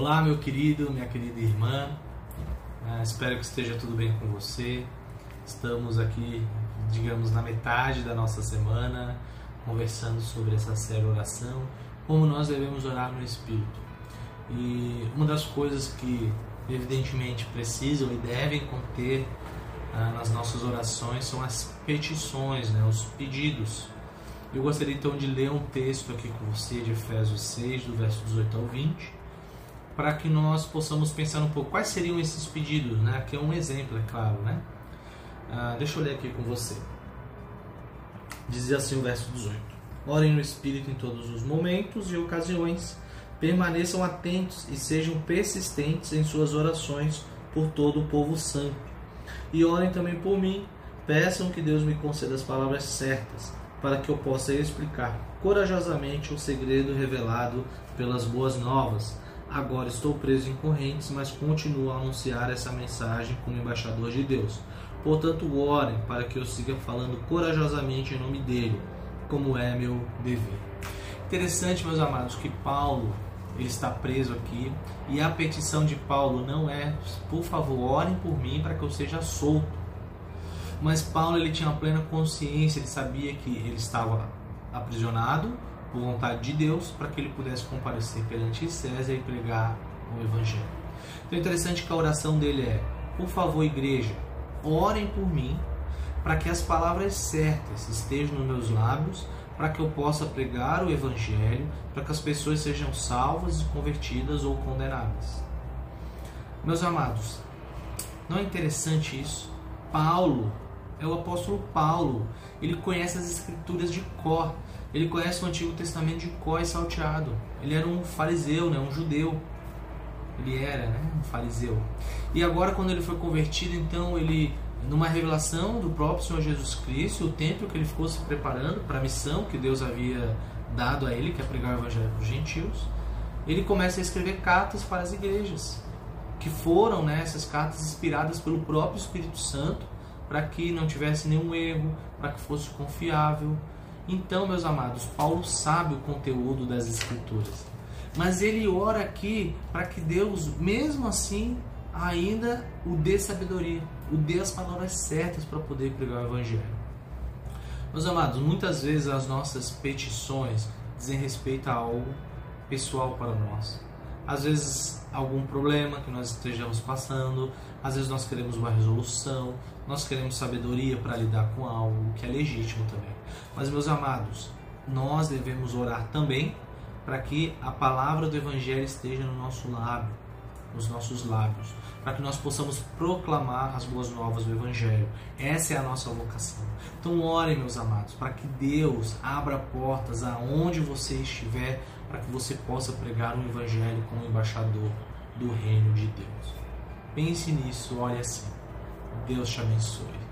Olá, meu querido, minha querida irmã. Ah, espero que esteja tudo bem com você. Estamos aqui, digamos, na metade da nossa semana, conversando sobre essa série oração, como nós devemos orar no Espírito. E uma das coisas que, evidentemente, precisam e devem conter ah, nas nossas orações são as petições, né, os pedidos. Eu gostaria então de ler um texto aqui com você de Efésios 6, do verso 18 ao 20 para que nós possamos pensar um pouco quais seriam esses pedidos, né? Aqui é um exemplo, é claro, né? Ah, deixa eu ler aqui com você. Dizia assim o verso 18: Orem no Espírito em todos os momentos e ocasiões, permaneçam atentos e sejam persistentes em suas orações por todo o povo santo. E orem também por mim, peçam que Deus me conceda as palavras certas, para que eu possa explicar corajosamente o segredo revelado pelas boas novas Agora estou preso em correntes, mas continuo a anunciar essa mensagem como embaixador de Deus. Portanto, orem para que eu siga falando corajosamente em nome dele, como é meu dever. Interessante, meus amados, que Paulo ele está preso aqui e a petição de Paulo não é, por favor, orem por mim para que eu seja solto. Mas Paulo ele tinha plena consciência, ele sabia que ele estava aprisionado, por vontade de Deus, para que ele pudesse comparecer perante César e pregar o Evangelho. Então é interessante que a oração dele é: por favor, igreja, orem por mim, para que as palavras certas estejam nos meus lábios, para que eu possa pregar o Evangelho, para que as pessoas sejam salvas, convertidas ou condenadas. Meus amados, não é interessante isso? Paulo, é o apóstolo Paulo, ele conhece as escrituras de cor. Ele conhece o Antigo Testamento de có e salteado. Ele era um fariseu, né? um judeu. Ele era né? um fariseu. E agora, quando ele foi convertido, então ele, numa revelação do próprio Senhor Jesus Cristo, o tempo que ele ficou se preparando para a missão que Deus havia dado a ele, que é pregar o Evangelho para os gentios, ele começa a escrever cartas para as igrejas, que foram né, essas cartas inspiradas pelo próprio Espírito Santo, para que não tivesse nenhum erro, para que fosse confiável. Então, meus amados, Paulo sabe o conteúdo das Escrituras, mas ele ora aqui para que Deus, mesmo assim, ainda o dê sabedoria, o dê as palavras certas para poder pregar o Evangelho. Meus amados, muitas vezes as nossas petições dizem respeito a algo pessoal para nós. Às vezes, algum problema que nós estejamos passando, às vezes nós queremos uma resolução, nós queremos sabedoria para lidar com algo que é legítimo também. Mas, meus amados, nós devemos orar também para que a palavra do Evangelho esteja no nosso lábio, nos nossos lábios, para que nós possamos proclamar as boas novas do Evangelho. Essa é a nossa vocação. Então, orem, meus amados, para que Deus abra portas aonde você estiver, para que você possa pregar o Evangelho como embaixador do reino de Deus. Pense nisso, olhe assim. Deus te abençoe.